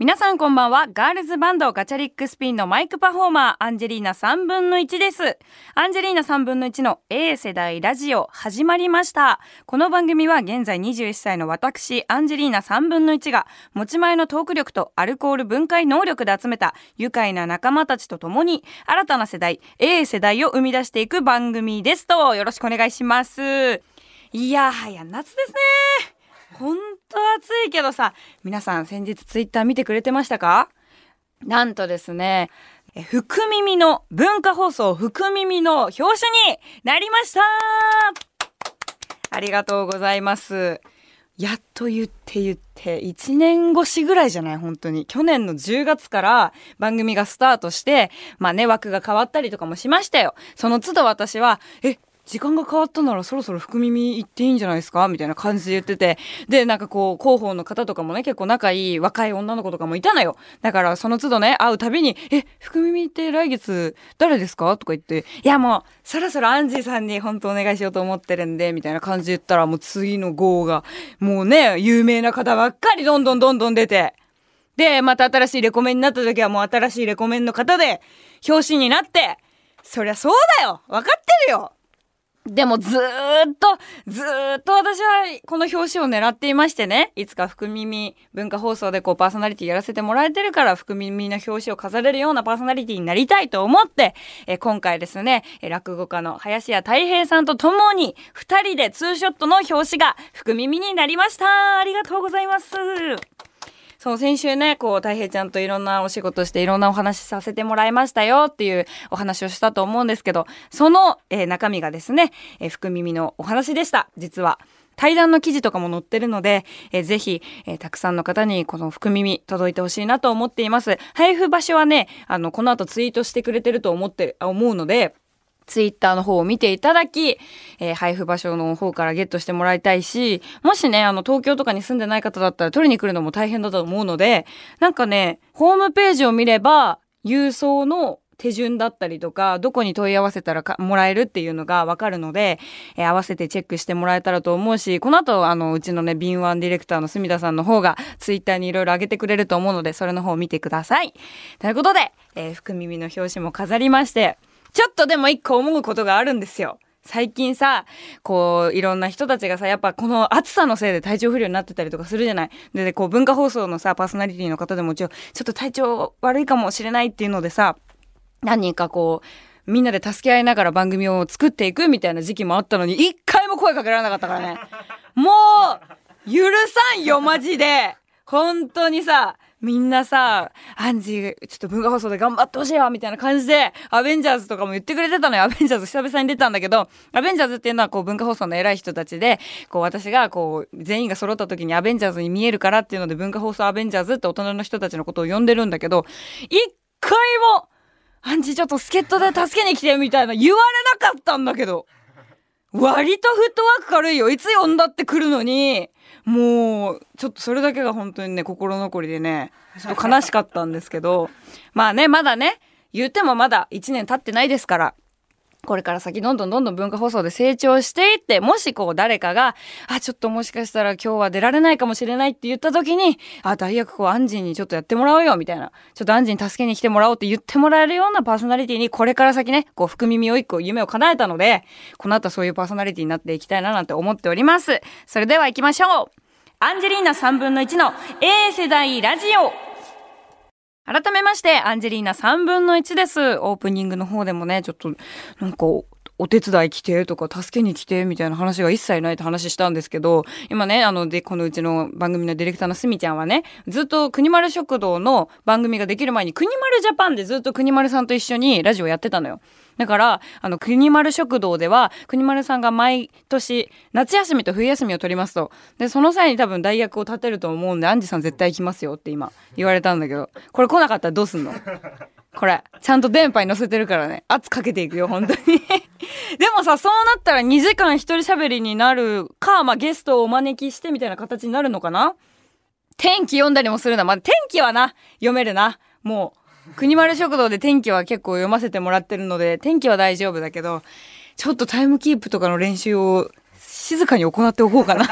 皆さんこんばんは。ガールズバンドガチャリックスピンのマイクパフォーマー、アンジェリーナ3分の1です。アンジェリーナ3分の1の A 世代ラジオ始まりました。この番組は現在21歳の私、アンジェリーナ3分の1が持ち前のトーク力とアルコール分解能力で集めた愉快な仲間たちと共に新たな世代、A 世代を生み出していく番組ですと、よろしくお願いします。いやはや夏ですね。ほんと暑いけどさ、皆さん先日ツイッター見てくれてましたか？なんとですね、福耳の文化放送福耳の表紙になりましたありがとうございます。やっと言って言って、1年越しぐらいじゃない？本当に。去年の10月から番組がスタートして、まあね、枠が変わったりとかもしましたよ。その都度私は、え、時間が変わったならそろそろ福耳行っていいんじゃないですか？みたいな感じで言ってて。で、なんかこう、広報の方とかもね、結構仲いい若い女の子とかもいたのよ。だからその都度ね、会うたびに、え、福耳って来月誰ですか？とか言って、いやもう、そろそろアンジーさんに本当お願いしようと思ってるんで、みたいな感じで言ったら、もう次の号が、もうね、有名な方ばっかりどんどんどんどん出て。で、また新しいレコメンになった時はもう新しいレコメンの方で、表紙になって、そりゃそうだよ分かってるよでもずーっと、ずーっと私はこの表紙を狙っていましてね、いつか福耳文化放送でこうパーソナリティやらせてもらえてるから福耳の表紙を飾れるようなパーソナリティになりたいと思って、え今回ですね、落語家の林家太平さんと共に二人でツーショットの表紙が福耳になりました。ありがとうございます。そう、先週ね、こう、太平ちゃんといろんなお仕事していろんなお話しさせてもらいましたよっていうお話をしたと思うんですけど、その、えー、中身がですね、えー、福耳のお話でした、実は。対談の記事とかも載ってるので、えー、ぜひ、えー、たくさんの方にこの福耳届いてほしいなと思っています。配布場所はね、あの、この後ツイートしてくれてると思って、思うので、ツイッターの方を見ていただき、えー、配布場所の方からゲットしてもらいたいし、もしね、あの、東京とかに住んでない方だったら取りに来るのも大変だと思うので、なんかね、ホームページを見れば、郵送の手順だったりとか、どこに問い合わせたらもらえるっていうのがわかるので、えー、合わせてチェックしてもらえたらと思うし、この後、あの、うちのね、敏腕ディレクターの住田さんの方が、ツイッターにいろいろ上げてくれると思うので、それの方を見てください。ということで、えー、福耳の表紙も飾りまして、ちょっとでも一個思うことがあるんですよ。最近さ、こう、いろんな人たちがさ、やっぱこの暑さのせいで体調不良になってたりとかするじゃない。で、こう、文化放送のさ、パーソナリティの方でもちょ、ちょっと体調悪いかもしれないっていうのでさ、何人かこう、みんなで助け合いながら番組を作っていくみたいな時期もあったのに、一回も声かけられなかったからね。もう、許さんよ、マジで。本当にさ、みんなさ、アンジー、ちょっと文化放送で頑張ってほしいわみたいな感じで、アベンジャーズとかも言ってくれてたのよ。アベンジャーズ久々に出たんだけど、アベンジャーズっていうのはこう文化放送の偉い人たちで、こう私がこう全員が揃った時にアベンジャーズに見えるからっていうので文化放送アベンジャーズって大人の人たちのことを呼んでるんだけど、一回も、アンジーちょっと助っ人で助けに来てみたいな言われなかったんだけど。割とフットワーク軽いよ。いつ呼んだって来るのに、もう、ちょっとそれだけが本当にね、心残りでね、ちょっと悲しかったんですけど、まあね、まだね、言うてもまだ1年経ってないですから、これから先どんどんどんどん文化放送で成長していって、もしこう誰かが、あ、ちょっともしかしたら今日は出られないかもしれないって言った時に、あ、大学こうアンジーにちょっとやってもらおうよ、みたいな。ちょっとアンジーに助けに来てもらおうって言ってもらえるようなパーソナリティに、これから先ね、こう福耳を一個夢を叶えたので、この後そういうパーソナリティになっていきたいななんて思っております。それでは行きましょうアンジェリーナ3分の1の A 世代ラジオ改めまして、アンジェリーナ3分の1です。オープニングの方でもね、ちょっと、なんか、お手伝い来てとか助けに来てみたいな話が一切ないって話したんですけど、今ね、あの、で、このうちの番組のディレクターのすみちゃんはね、ずっと国丸食堂の番組ができる前に国丸ジャパンでずっと国丸さんと一緒にラジオやってたのよ。だから、あの、国丸食堂では、国丸さんが毎年、夏休みと冬休みを取りますと。で、その際に多分代役を立てると思うんで、アンジさん絶対行きますよって今、言われたんだけど、これ来なかったらどうすんの？これ、ちゃんと電波に乗せてるからね、圧かけていくよ、本当に でもさ、そうなったら2時間一人喋りになるか、まあ、ゲストをお招きしてみたいな形になるのかな？天気読んだりもするな。まあ、天気はな、読めるな。もう、国丸食堂で天気は結構読ませてもらってるので、天気は大丈夫だけど、ちょっとタイムキープとかの練習を静かに行っておこうかな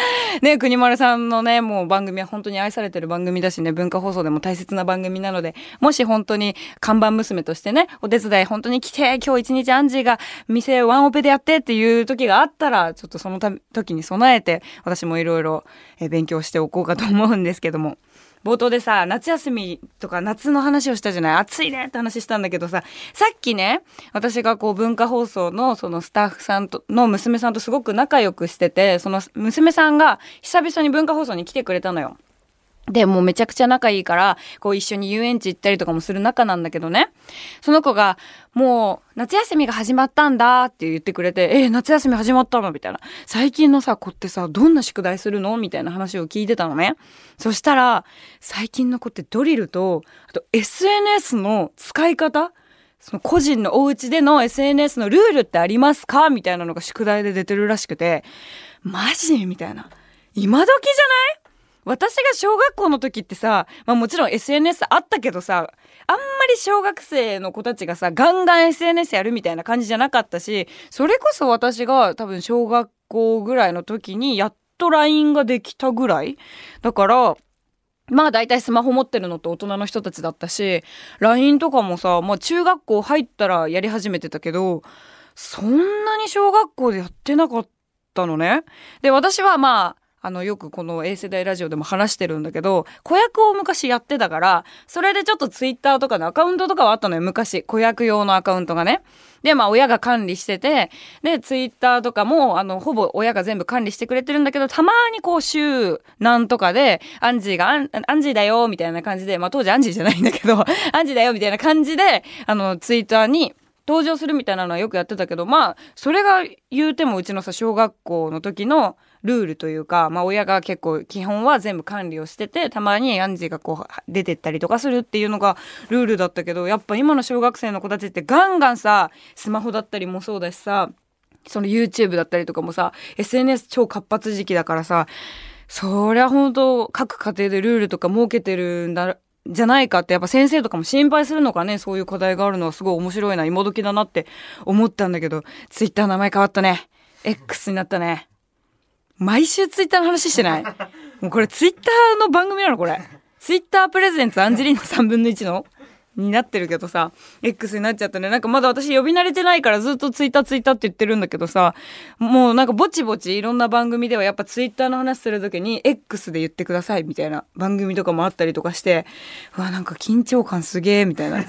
ね、国丸さんのね、もう番組は本当に愛されてる番組だしね、文化放送でも大切な番組なので、もし本当に看板娘としてね、お手伝い本当に来て、今日一日アンジーが店ワンオペでやってっていう時があったら、ちょっとその時に備えて、私もいろいろ勉強しておこうかと思うんですけども。冒頭でさ、夏休みとか夏の話をしたじゃない？暑いねって話したんだけどさ、さっきね、私がこう文化放送のそのスタッフさんと、の娘さんとすごく仲良くしてて、その娘さんが久々に文化放送に来てくれたのよ。で、もうめちゃくちゃ仲いいから、こう一緒に遊園地行ったりとかもする仲なんだけどね。その子が、もう夏休みが始まったんだって言ってくれて、えー、夏休み始まったの？みたいな。最近のさ、子ってさ、どんな宿題するの？みたいな話を聞いてたのね。そしたら、最近の子ってドリルと、あと SNS の使い方？その個人のお家での SNS のルールってありますか？みたいなのが宿題で出てるらしくて、マジ？みたいな。今時じゃない？私が小学校の時ってさ、まあもちろん SNS あったけどさ、あんまり小学生の子たちがさ、ガンガン SNS やるみたいな感じじゃなかったし、それこそ私が多分小学校ぐらいの時にやっと LINE ができたぐらいだから、まあ大体スマホ持ってるのと大人の人たちだったし、LINE とかもさ、まあ中学校入ったらやり始めてたけど、そんなに小学校でやってなかったのね。で、私はまあ、あの、よくこの A 世代ラジオでも話してるんだけど、子役を昔やってたから、それでちょっとツイッターとかのアカウントとかはあったのよ、昔。子役用のアカウントがね。で、まあ、親が管理してて、で、ツイッターとかも、あの、ほぼ親が全部管理してくれてるんだけど、たまにこう、週なんとかで、アンジーが、アンアンジーだよ、みたいな感じで、まあ、当時アンジーじゃないんだけど、アンジーだよ、みたいな感じで、あの、ツイッターに、登場するみたいなのはよくやってたけど、まあ、それが言うてもうちのさ、小学校の時の、ルールというか、まあ親が結構基本は全部管理をしてて、たまにアンジーがこう出てったりとかするっていうのがルールだったけど、やっぱ今の小学生の子たちってガンガンさ、スマホだったりもそうだしさ、その YouTube だったりとかもさ、SNS 超活発時期だからさ、そりゃ本当各家庭でルールとか設けてるんだ、じゃないかってやっぱ先生とかも心配するのかねそういう課題があるのはすごい面白いな今時だなって思ったんだけど Twitter 名前変わったね。X になったね。毎週ツイッターの話してない？もうこれツイッターの番組なのこれ。ツイッタープレゼンツアンジェリーナ3分の1の？になってるけどさ、X になっちゃったね。なんかまだ私呼び慣れてないからずっとツイッターツイッターって言ってるんだけどさ、もうなんかぼちぼちいろんな番組ではやっぱツイッターの話するときに X で言ってくださいみたいな番組とかもあったりとかして、うわ、なんか緊張感すげえみたいな。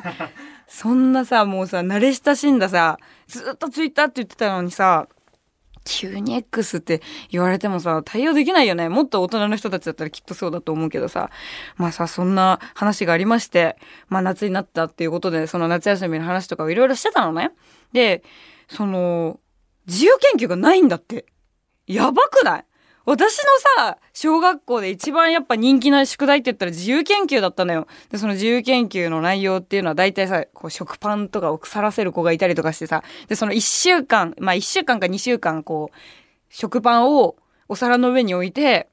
そんなさ、もうさ、慣れ親しんださ、ずっとツイッターって言ってたのにさ、急に X って言われてもさ、対応できないよね。もっと大人の人たちだったらきっとそうだと思うけどさ。まあさ、そんな話がありまして、まあ夏になったっていうことで、その夏休みの話とかをいろいろしてたのね。で、その、自由研究がないんだって。やばくない？私のさ、小学校で一番やっぱ人気な宿題って言ったら自由研究だったのよ。で、その自由研究の内容っていうのは大体さ、こう食パンとかを腐らせる子がいたりとかしてさ、で、その一週間、まあ一週間か二週間こう、食パンをお皿の上に置いて、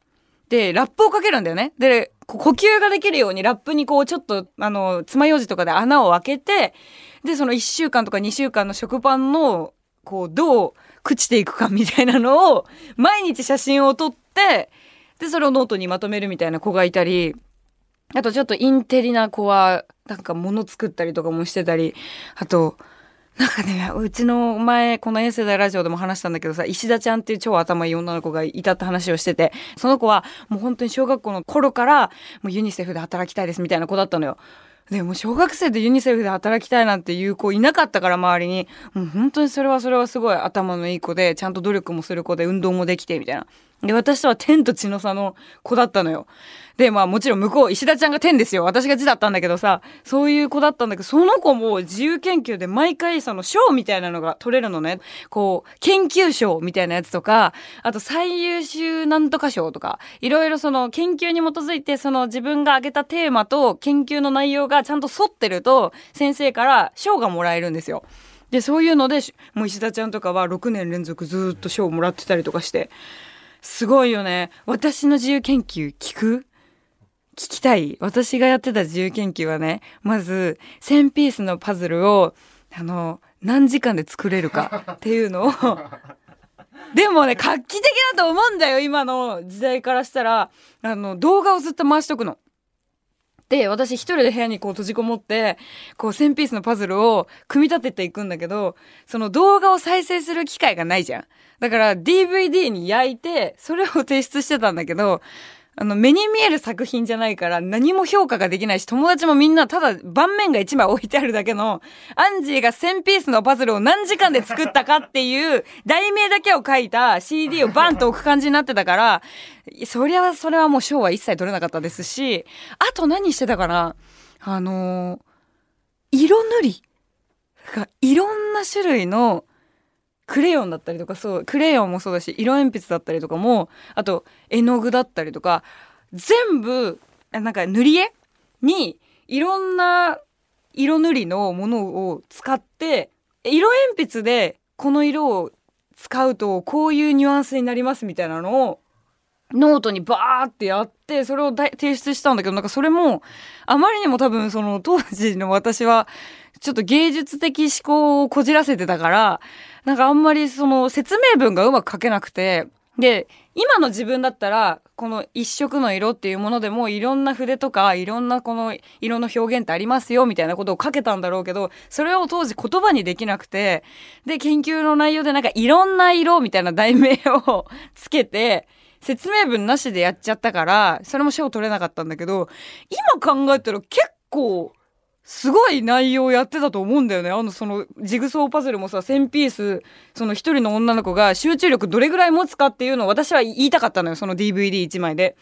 で、ラップをかけるんだよね。で、呼吸ができるようにラップにこうちょっと、あの、爪楊枝とかで穴を開けて、で、その一週間とか二週間の食パンの、こう、どう、朽ちていくかみたいなのを毎日写真を撮ってでそれをノートにまとめるみたいな子がいたりあとちょっとインテリな子はなんか物作ったりとかもしてたりあとなんかね、うちの前、この衛星大ラジオでも話したんだけどさ、石田ちゃんっていう超頭いい女の子がいたって話をしてて、その子はもう本当に小学校の頃から、もうユニセフで働きたいですみたいな子だったのよ。でも小学生でユニセフで働きたいなんていう子いなかったから周りに。もう本当にそれはそれはすごい頭のいい子でちゃんと努力もする子で運動もできてみたいな。で、私とは天と地の差の子だったのよ。で、まあもちろん向こう、石田ちゃんが天ですよ。私が地だったんだけどさ、そういう子だったんだけど、その子も自由研究で毎回その賞みたいなのが取れるのね。こう、研究賞みたいなやつとか、あと最優秀なんとか賞とか、いろいろその研究に基づいてその自分が挙げたテーマと研究の内容がちゃんと沿ってると、先生から賞がもらえるんですよ。で、そういうので、もう石田ちゃんとかは6年連続ずっと賞をもらってたりとかして、すごいよね。私の自由研究聞く？聞きたい私がやってた自由研究はね、まず1000ピースのパズルを、あの、何時間で作れるか っていうのをでもね画期的だと思うんだよ今の時代からしたらあの動画をずっと回しとくの。で私一人で部屋にこう閉じこもってこう1000ピースのパズルを組み立てていくんだけどその動画を再生する機会がないじゃん。だから DVD に焼いてそれを提出してたんだけどあの、目に見える作品じゃないから何も評価ができないし、友達もみんなただ盤面が1枚置いてあるだけの、アンジーが1000ピースのパズルを何時間で作ったかっていう題名だけを書いた CD をバンと置く感じになってたから、そりゃ、それはもう賞は一切取れなかったですし、あと何してたかな？あのー、色塗りがいろんな種類のクレヨンだったりとかそうクレヨンもそうだし色鉛筆だったりとかもあと絵の具だったりとか全部なんか塗り絵？にいろんな色塗りのものを使って色鉛筆でこの色を使うとこういうニュアンスになりますみたいなのをノートにバーってやってそれを提出したんだけどなんかそれもあまりにも多分その当時の私はちょっと芸術的思考をこじらせてたからなんかあんまりその説明文がうまく書けなくて、で、今の自分だったら、この一色の色っていうものでもいろんな筆とかいろんなこの色の表現ってありますよみたいなことを書けたんだろうけど、それを当時言葉にできなくて、で、研究の内容でなんかいろんな色みたいな題名を つけて、説明文なしでやっちゃったから、それも賞取れなかったんだけど、今考えたら結構すごい内容やってたと思うんだよね。あの、その、ジグソーパズルもさ、1000ピース、その一人の女の子が集中力どれぐらい持つかっていうのを私は言いたかったのよ、その DVD1 枚で。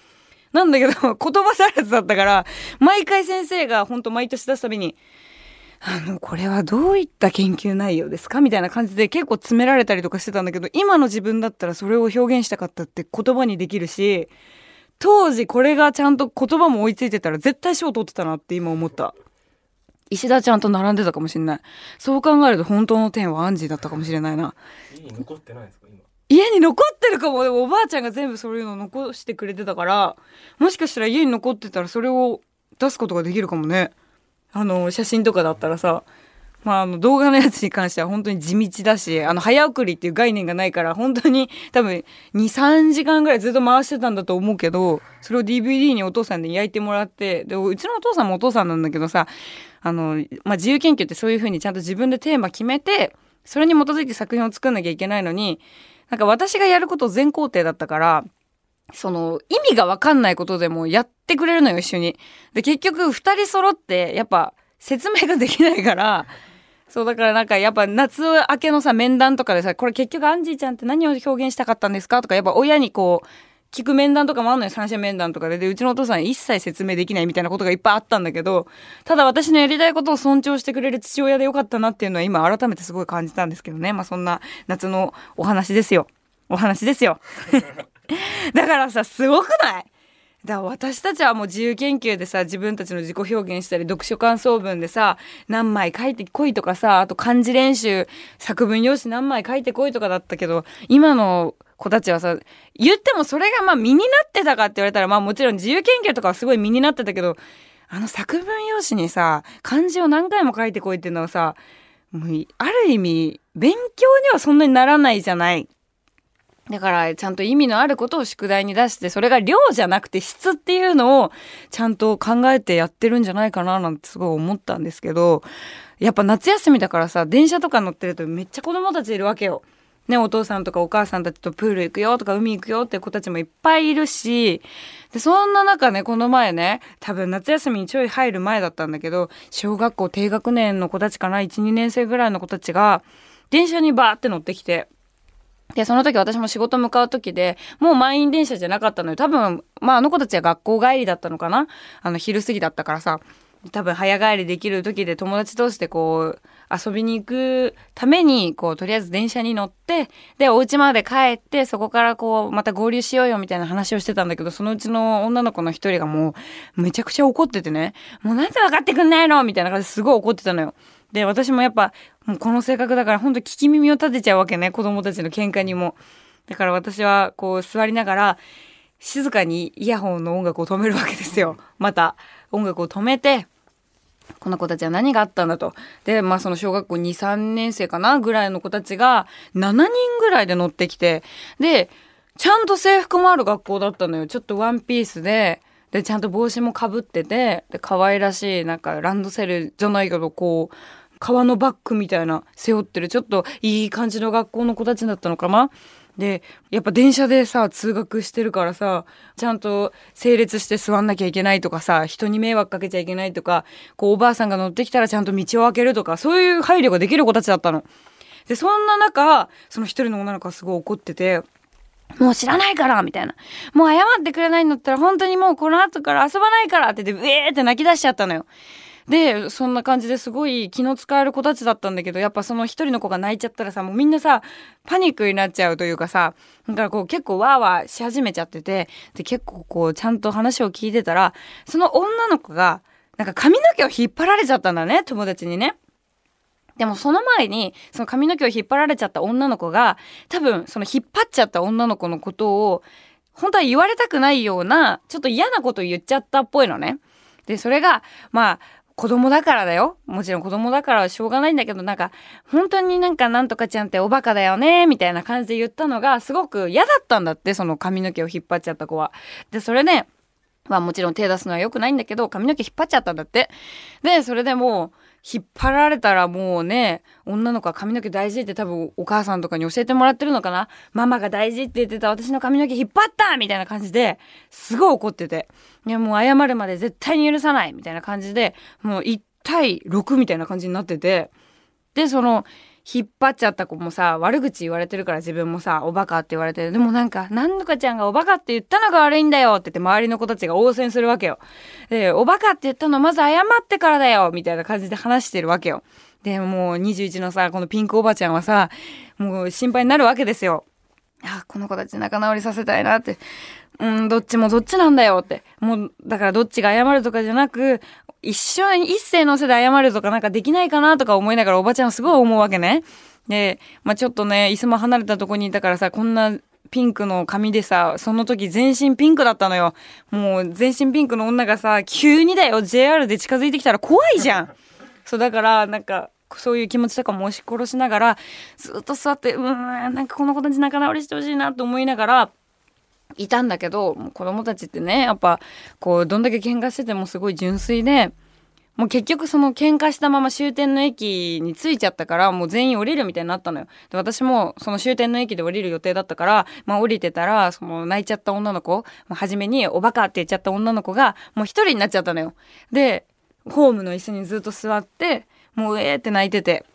なんだけど、言葉足らずだったから、毎回先生がほんと毎年出すたびに、あの、これはどういった研究内容ですか？みたいな感じで結構詰められたりとかしてたんだけど、今の自分だったらそれを表現したかったって言葉にできるし、当時これがちゃんと言葉も追いついてたら絶対賞取ってたなって今思った。石田ちゃんと並んでたかもしれない。そう考えると本当の天はアンジーだったかもしれないな。家に残ってないですか？今。家に残ってるかも。でもおばあちゃんが全部そういうの残してくれてたからもしかしたら家に残ってたらそれを出すことができるかもね。あの写真とかだったらさまあ、あの動画のやつに関しては本当に地道だしあの早送りっていう概念がないから本当に多分23時間ぐらいずっと回してたんだと思うけどそれを DVD にお父さんで焼いてもらってでうちのお父さんもお父さんなんだけどさあの、まあ、自由研究ってそういうふうにちゃんと自分でテーマ決めてそれに基づいて作品を作んなきゃいけないのになんか私がやること全工程だったからその意味がわかんないことでもやってくれるのよ一緒に。で結局2人揃ってやっぱ説明ができないからそうだからなんかやっぱ夏明けのさ面談とかでさこれ結局アンジーちゃんって何を表現したかったんですかとかやっぱ親にこう聞く面談とかもあんのよ三者面談とかで。でうちのお父さん一切説明できないみたいなことがいっぱいあったんだけどただ私のやりたいことを尊重してくれる父親でよかったなっていうのは今改めてすごい感じたんですけどね。まあそんな夏のお話ですよ。お話ですよ。だからさすごくない？だ私たちはもう自由研究でさ自分たちの自己表現したり読書感想文でさ何枚書いてこいとかさあと漢字練習作文用紙何枚書いてこいとかだったけど今の子たちはさ言ってもそれがまあ身になってたかって言われたらまあもちろん自由研究とかはすごい身になってたけどあの作文用紙にさ漢字を何回も書いてこいっていうのはさもうある意味勉強にはそんなにならないじゃないだからちゃんと意味のあることを宿題に出してそれが量じゃなくて質っていうのをちゃんと考えてやってるんじゃないかななんてすごい思ったんですけどやっぱ夏休みだからさ電車とか乗ってるとめっちゃ子供たちいるわけよ。ね、お父さんとかお母さんたちとプール行くよとか海行くよって子たちもいっぱいいるしでそんな中ねこの前ね多分夏休みにちょい入る前だったんだけど小学校低学年の子たちかな？12年生ぐらいの子たちが電車にバーって乗ってきてで、その時私も仕事向かう時で、もう満員電車じゃなかったのよ。多分、まああの子たちは学校帰りだったのかなあの昼過ぎだったからさ。多分早帰りできる時で友達同士でこう遊びに行くためにこうとりあえず電車に乗ってでお家まで帰ってそこからこうまた合流しようよみたいな話をしてたんだけどそのうちの女の子の一人がもうめちゃくちゃ怒っててねもうなんで分かってくんないのみたいな感じですごい怒ってたのよ。で私もやっぱもうこの性格だからほんと聞き耳を立てちゃうわけね子供たちの喧嘩にも。だから私はこう座りながら静かにイヤホンの音楽を止めるわけですよ。また音楽を止めてこの子たちは何があったんだと。で、まあその小学校2、3年生かなぐらいの子たちが7人ぐらいで乗ってきて、で、ちゃんと制服もある学校だったのよ。ちょっとワンピースで、で、ちゃんと帽子もかぶってて、で、可愛らしい、なんかランドセルじゃないけど、こう、革のバッグみたいな背負ってる、ちょっといい感じの学校の子たちだったのかな？で、やっぱ電車でさ、通学してるからさ、ちゃんと整列して座んなきゃいけないとかさ、人に迷惑かけちゃいけないとか、こうおばあさんが乗ってきたらちゃんと道を開けるとか、そういう配慮ができる子たちだったの。で、そんな中、その一人の女の子がすごい怒ってて、もう知らないからみたいな。もう謝ってくれないんだったら本当にもうこの後から遊ばないからって言って、ウェーって泣き出しちゃったのよ。で、そんな感じですごい気の使える子たちだったんだけど、やっぱその一人の子が泣いちゃったらさ、もうみんなさ、パニックになっちゃうというかさ、だからこう結構ワーワーし始めちゃってて、で、結構こうちゃんと話を聞いてたら、その女の子が、なんか髪の毛を引っ張られちゃったんだね、友達にね。でもその前に、その髪の毛を引っ張られちゃった女の子が、多分その引っ張っちゃった女の子のことを、本当は言われたくないような、ちょっと嫌なこと言っちゃったっぽいのね。で、それが、まあ、子供だからだよ。もちろん子供だからはしょうがないんだけど、なんか、本当になんかなんとかちゃんっておバカだよね、みたいな感じで言ったのが、すごく嫌だったんだって、その髪の毛を引っ張っちゃった子は。で、それね、まあもちろん手出すのは良くないんだけど、髪の毛引っ張っちゃったんだって。で、それでもう、引っ張られたらもうね、女の子は髪の毛大事って多分お母さんとかに教えてもらってるのかな？ママが大事って言ってた私の髪の毛引っ張ったみたいな感じで、すごい怒ってて。いやもう謝るまで絶対に許さないみたいな感じで、もう1対6みたいな感じになってて。で、その、引っ張っちゃった子もさ、悪口言われてるから自分もさ、おバカって言われてる、でもなんか、なんとかちゃんがおバカって言ったのが悪いんだよって言って周りの子たちが応戦するわけよ。で、おバカって言ったのまず謝ってからだよみたいな感じで話してるわけよ。で、もう21のさ、このピンクおばちゃんはさ、もう心配になるわけですよ。あ、この子たち仲直りさせたいなって。うん、どっちもどっちなんだよって。もう、だからどっちが謝るとかじゃなく、一緒に一斉のせで謝るとかなんかできないかなとか思いながらおばちゃんはすごい思うわけね。で、まあちょっとね、椅子も離れたとこにいたからさ、こんなピンクの髪でさ、その時全身ピンクだったのよ。もう全身ピンクの女がさ、急にだよ、JR で近づいてきたら怖いじゃん。そう、だから、なんか、そういう気持ちとかも押し殺しながら、ずっと座って、うーん、なんかこの子たち仲直りしてほしいなと思いながら、いたんだけど、子供たちってね、やっぱ、こう、どんだけ喧嘩しててもすごい純粋で、もう結局その喧嘩したまま終点の駅に着いちゃったから、もう全員降りるみたいになったのよ。で、私もその終点の駅で降りる予定だったから、まあ降りてたら、その泣いちゃった女の子、初めにおバカって言っちゃった女の子が、もう一人になっちゃったのよ。で、ホームの椅子にずっと座って、もうえーって泣いてて。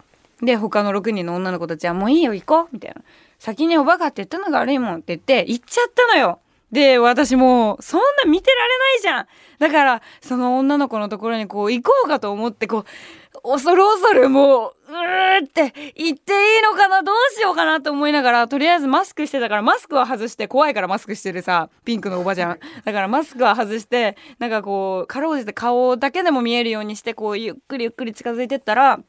で、他の6人の女の子たちは、もういいよ行こうみたいな。先におバカって言ったのが悪いもんって言って、行っちゃったのよ。で、私もう、そんな見てられないじゃん。だから、その女の子のところにこう行こうかと思って、こう、恐る恐るもう、うーって言っていいのかなどうしようかなと思いながら、とりあえずマスクしてたから、マスクは外して、怖いからマスクしてるさ、ピンクのおばちゃん。だからマスクは外して、なんかこう、かろうじて顔だけでも見えるようにして、こう、ゆっくりゆっくり近づいてったら、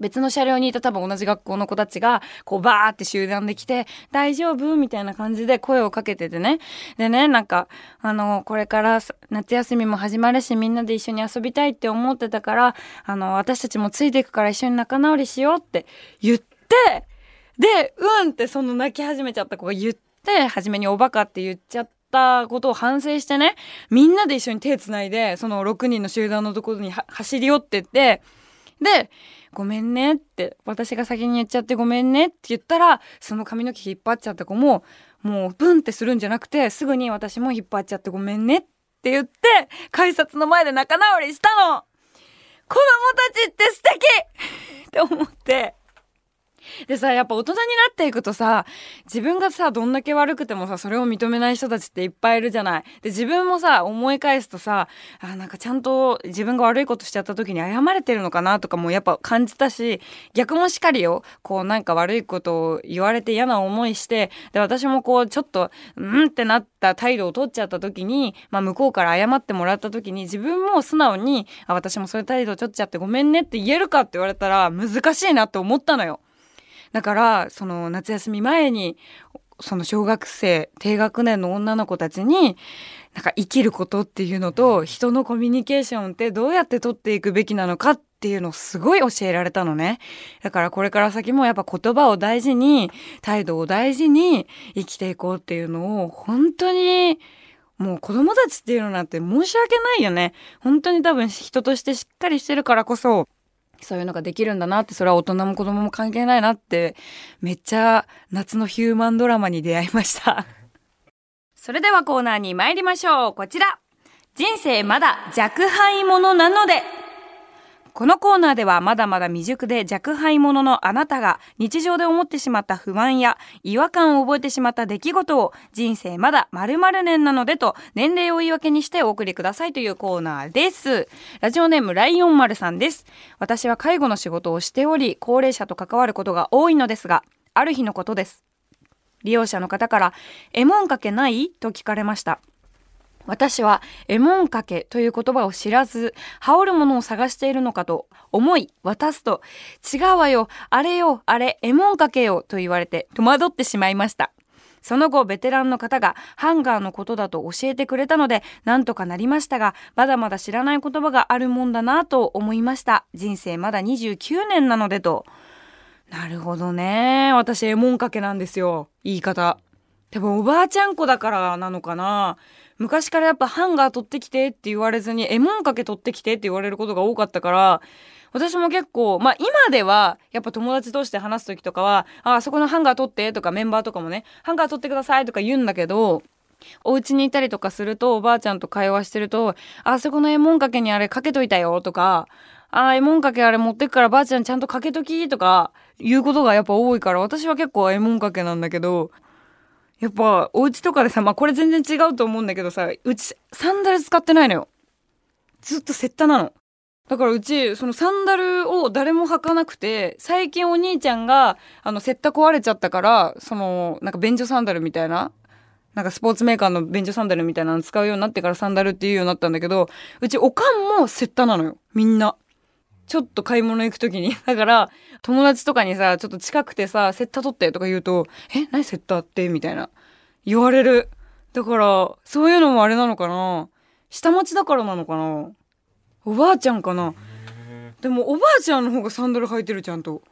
別の車両にいた多分同じ学校の子たちが、こうバーって集団で来て、大丈夫？みたいな感じで声をかけててね。でね、なんか、あの、これから夏休みも始まるし、みんなで一緒に遊びたいって思ってたから、あの、私たちもついていくから一緒に仲直りしようって言って、で、うんってその泣き始めちゃった子が言って、初めにおバカって言っちゃって、たことを反省してね、みんなで一緒に手つないで、その6人の集団のところに走り寄ってって、で、ごめんねって、私が先に言っちゃってごめんねって言ったら、その髪の毛引っ張っちゃった子も、もうブンってするんじゃなくて、すぐに私も引っ張っちゃってごめんねって言って、改札の前で仲直りしたの。子供たちって素敵って思って、でさ、やっぱ大人になっていくとさ、自分がさ、どんだけ悪くてもさ、それを認めない人たちっていっぱいいるじゃない。で、自分もさ、思い返すとさ、あ、なんかちゃんと自分が悪いことしちゃった時に謝れてるのかなとかもやっぱ感じたし、逆もしかりよ。こうなんか悪いことを言われて嫌な思いして、で、私もこうちょっと、うんってなった態度を取っちゃった時に、まあ向こうから謝ってもらった時に自分も素直に、あ、私もそういう態度取っちゃってごめんねって言えるかって言われたら難しいなって思ったのよ。だから、その夏休み前にその小学生低学年の女の子たちになんか生きることっていうのと人のコミュニケーションってどうやって取っていくべきなのかっていうのをすごい教えられたのね。だからこれから先もやっぱ言葉を大事に態度を大事に生きていこうっていうのを本当にもう子供たちっていうのなんて申し訳ないよね。本当に多分人としてしっかりしてるからこそそういうのができるんだなって、それは大人も子供も関係ないなって、めっちゃ夏のヒューマンドラマに出会いました。それではコーナーに参りましょう。こちら。人生まだ若輩者なので。このコーナーではまだまだ未熟で若輩者のあなたが日常で思ってしまった不安や違和感を覚えてしまった出来事を人生まだ〇〇年なのでと年齢を言い訳にしてお送りくださいというコーナーです。ラジオネームライオン丸さんです。私は介護の仕事をしており高齢者と関わることが多いのですが、ある日のことです。利用者の方から、エモンかけない？と聞かれました。私はエモンかけという言葉を知らず、羽織るものを探しているのかと思い渡すと、違うわよ、あれよ、あれ、エモンかけよと言われて戸惑ってしまいました。その後、ベテランの方がハンガーのことだと教えてくれたので、なんとかなりましたが、まだまだ知らない言葉があるもんだなと思いました。人生まだ29年なのでと。なるほどね。私、エモンかけなんですよ。言い方。多分おばあちゃん子だからなのかな。昔からやっぱハンガー取ってきてって言われずに、エモンかけ取ってきてって言われることが多かったから、私も結構、まあ今では、やっぱ友達同士で話す時とかは、あ、あそこのハンガー取ってとかメンバーとかもね、ハンガー取ってくださいとか言うんだけど、お家にいたりとかすると、おばあちゃんと会話してると、あそこのエモンかけにあれかけといたよとか、あ、エモンかけあれ持ってくからばあちゃんちゃんとかけときとか、言うことがやっぱ多いから、私は結構エモンかけなんだけど、やっぱお家とかでさまあこれ全然違うと思うんだけどさうちサンダル使ってないのよ。ずっとセッタなの。だからうちそのサンダルを誰も履かなくて最近お兄ちゃんがあのセッタ壊れちゃったからそのなんか便所サンダルみたいななんかスポーツメーカーの便所サンダルみたいなの使うようになってからサンダルっていうようになったんだけどうちおかんもセッタなのよ。みんな。ちょっと買い物行く時に。だから、友達とかにさ、ちょっと近くてさ、セッター取ってとか言うと、え、何セッターって？みたいな。言われる。だから、そういうのもあれなのかな下町だからなのかなおばあちゃんかなでも、おばあちゃんの方がサンダル履いてる、ちゃんと。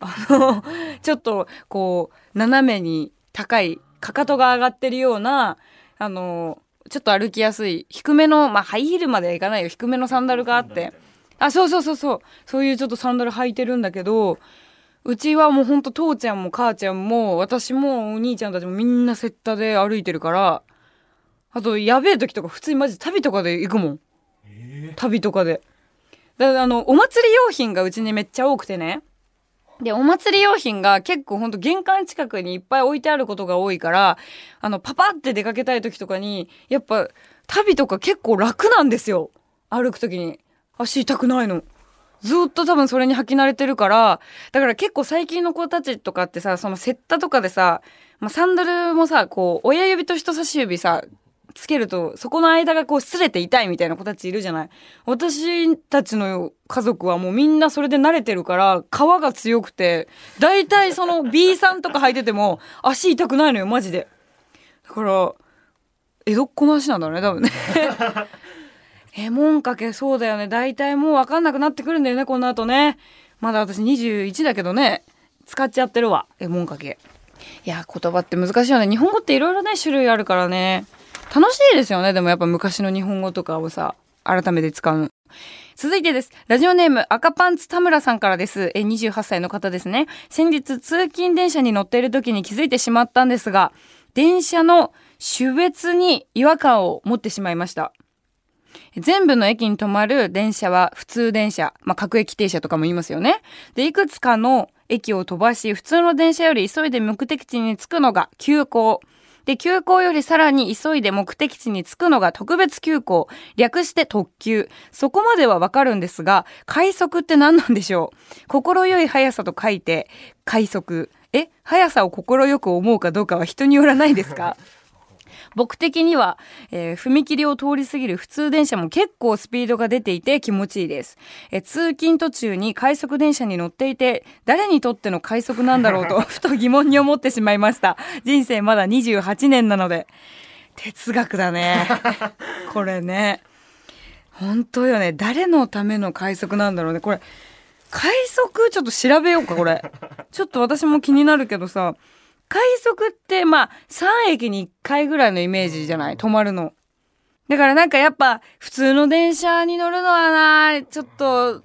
あの、ちょっと、こう、斜めに高い、かかとが上がってるような、あの、ちょっと歩きやすい、低めの、まあ、ハイヒールまではいかないよ。低めのサンダルがあって。あ、そうそうそうそう。そういうちょっとサンダル履いてるんだけど、うちはもうほんと父ちゃんも母ちゃんも、私もお兄ちゃんたちもみんなセッタで歩いてるから、あと、やべえ時とか普通にマジ旅とかで行くもん。えー、旅とかで。だからあの、お祭り用品がうちにめっちゃ多くてね。で、お祭り用品が結構ほんと玄関近くにいっぱい置いてあることが多いから、あの、パパって出かけたい時とかに、やっぱ、旅とか結構楽なんですよ。歩く時に。足痛くないの。ずっと多分それに履き慣れてるから、だから結構最近の子たちとかってさ、そのセッタとかでさ、まあ、サンダルもさ、こう、親指と人差し指さ、つけると、そこの間がこう擦れて痛いみたいな子たちいるじゃない私たちの家族はもうみんなそれで慣れてるから、皮が強くて、大体その B さんとか履いてても、足痛くないのよ、マジで。だから、江戸っ子の足なんだろうね、多分ね。えもんかけそうだよね。大体もう分かんなくなってくるんだよねこの後ね。まだ私21だけどね。使っちゃってるわ。えもんかけ。いや言葉って難しいよね。日本語っていろいろね種類あるからね。楽しいですよね。でもやっぱ昔の日本語とかをさ改めて使う続いてです。ラジオネーム赤パンツ田村さんからです。え、28歳の方ですね。先日通勤電車に乗っている時に気づいてしまったんですが、電車の種別に違和感を持ってしまいました。全部の駅に止まる電車は普通電車、まあ、各駅停車とかも言いますよね。で、いくつかの駅を飛ばし、普通の電車より急いで目的地に着くのが急行。で、急行よりさらに急いで目的地に着くのが特別急行。略して特急。そこまではわかるんですが、快速って何なんでしょう心よい速さと書いて、快速。え、速さを心よく思うかどうかは人によらないですか？僕的には、えー踏切を通り過ぎる普通電車も結構スピードが出ていて気持ちいいです。えー通勤途中に快速電車に乗っていて、誰にとっての快速なんだろうと、ふと疑問に思ってしまいました。人生まだ28年なので。哲学だね。これね。本当よね。誰のための快速なんだろうね。これ、快速？ちょっと調べようか、これ。ちょっと私も気になるけどさ、快速ってまあ3駅に1回ぐらいのイメージじゃない？止まるの。だからなんかやっぱ普通の電車に乗るのはな、ちょっと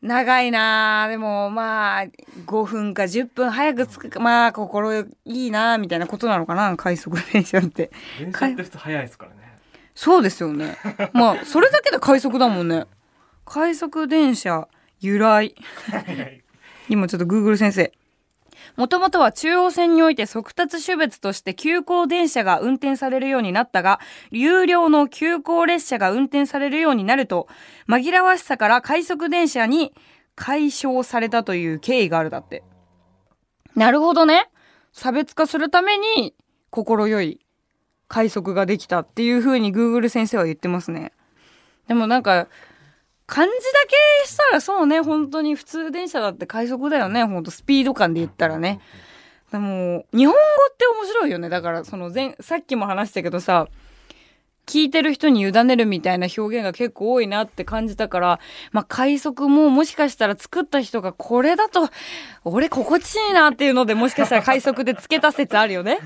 長いな。でもまあ5分か10分早く着くか、まあ心いいな、みたいなことなのかな、快速電車って。電車って普通早いですからね。そうですよね。まあそれだけで快速だもんね。快速電車由来。今ちょっと Google 先生。もともとは中央線において速達種別として急行電車が運転されるようになったが、有料の急行列車が運転されるようになると、紛らわしさから快速電車に解消されたという経緯があるだって。なるほどね。差別化するために心よい快速ができたっていう風に Google 先生は言ってますね。でもなんか、漢字だけしたらそうね、本当に普通電車だって快速だよね、本当スピード感で言ったらね。でも、日本語って面白いよね。だから、その前、さっきも話したけどさ、聞いてる人に委ねるみたいな表現が結構多いなって感じたから、まあ、快速ももしかしたら作った人がこれだと、俺心地いいなっていうので、もしかしたら快速でつけた説あるよね。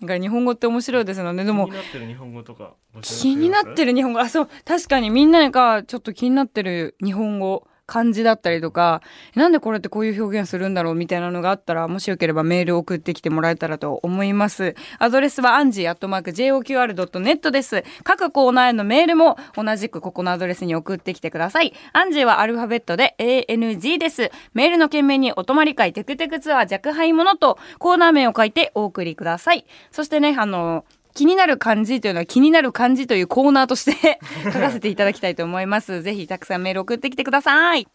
だから日本語って面白いですよね。でも気に、なってる日本語とか気になってる日本語。あそう。確かにみんながちょっと気になってる日本語漢字だったりとかなんでこれってこういう表現するんだろうみたいなのがあったらもしよければメール送ってきてもらえたらと思います。アドレスはアンジーアットマーク JOQR.net です。各コーナーへのメールも同じくここのアドレスに送ってきてください。アンジーはアルファベットで ANG です。メールの件名にお泊まり会テクテクツアー若輩者とコーナー名を書いてお送りください。そしてねあの気になる漢字というのは気になる漢字というコーナーとして 書かせていただきたいと思います。ぜひたくさんメール送ってきてください。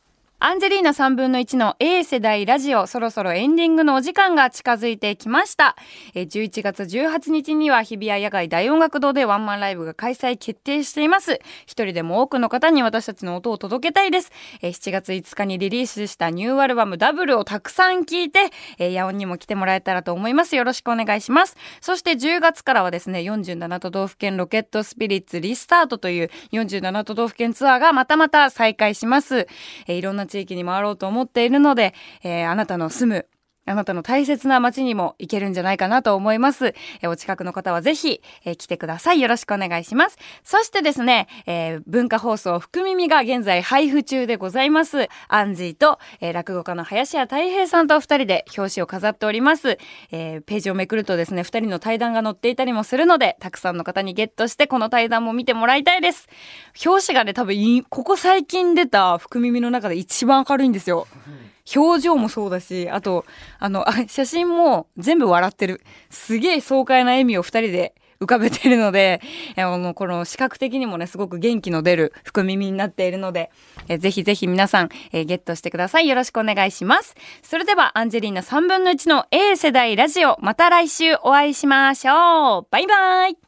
アンジェリーナ3分の1の A 世代ラジオ、そろそろエンディングのお時間が近づいてきました。え11月18日には日比谷野外大音楽堂でワンマンライブが開催決定しています。一人でも多くの方に私たちの音を届けたいです。え7月5日にリリースしたニューアルバムダブルをたくさん聴いて、えー、野音にも来てもらえたらと思います。よろしくお願いします。そして10月からはですね、47都道府県ロケットスピリッツリスタートという47都道府県ツアーがまたまた再開します。いろんな地域に回ろうと思っているので、えーあなたの住むあなたの大切な街にも行けるんじゃないかなと思います。えお近くの方はぜひ、え来てください。よろしくお願いします。そしてですね、えー文化放送福耳が現在配布中でございます。アンジーと、えー落語家の林家たい平さんと二人で表紙を飾っております。えーページをめくるとですね、二人の対談が載っていたりもするので、たくさんの方にゲットしてこの対談も見てもらいたいです。表紙がね、多分、ここ最近出た福耳の中で一番明るいんですよ。表情もそうだし、あと、あの、あ写真も全部笑ってる。すげえ爽快な笑みを二人で浮かべてるので、あの、この視覚的にもね、すごく元気の出る福耳になっているので、えぜひぜひ皆さん、えゲットしてください。よろしくお願いします。それでは、アンジェリーナ3分の1の A 世代ラジオ、また来週お会いしましょう。バイバイ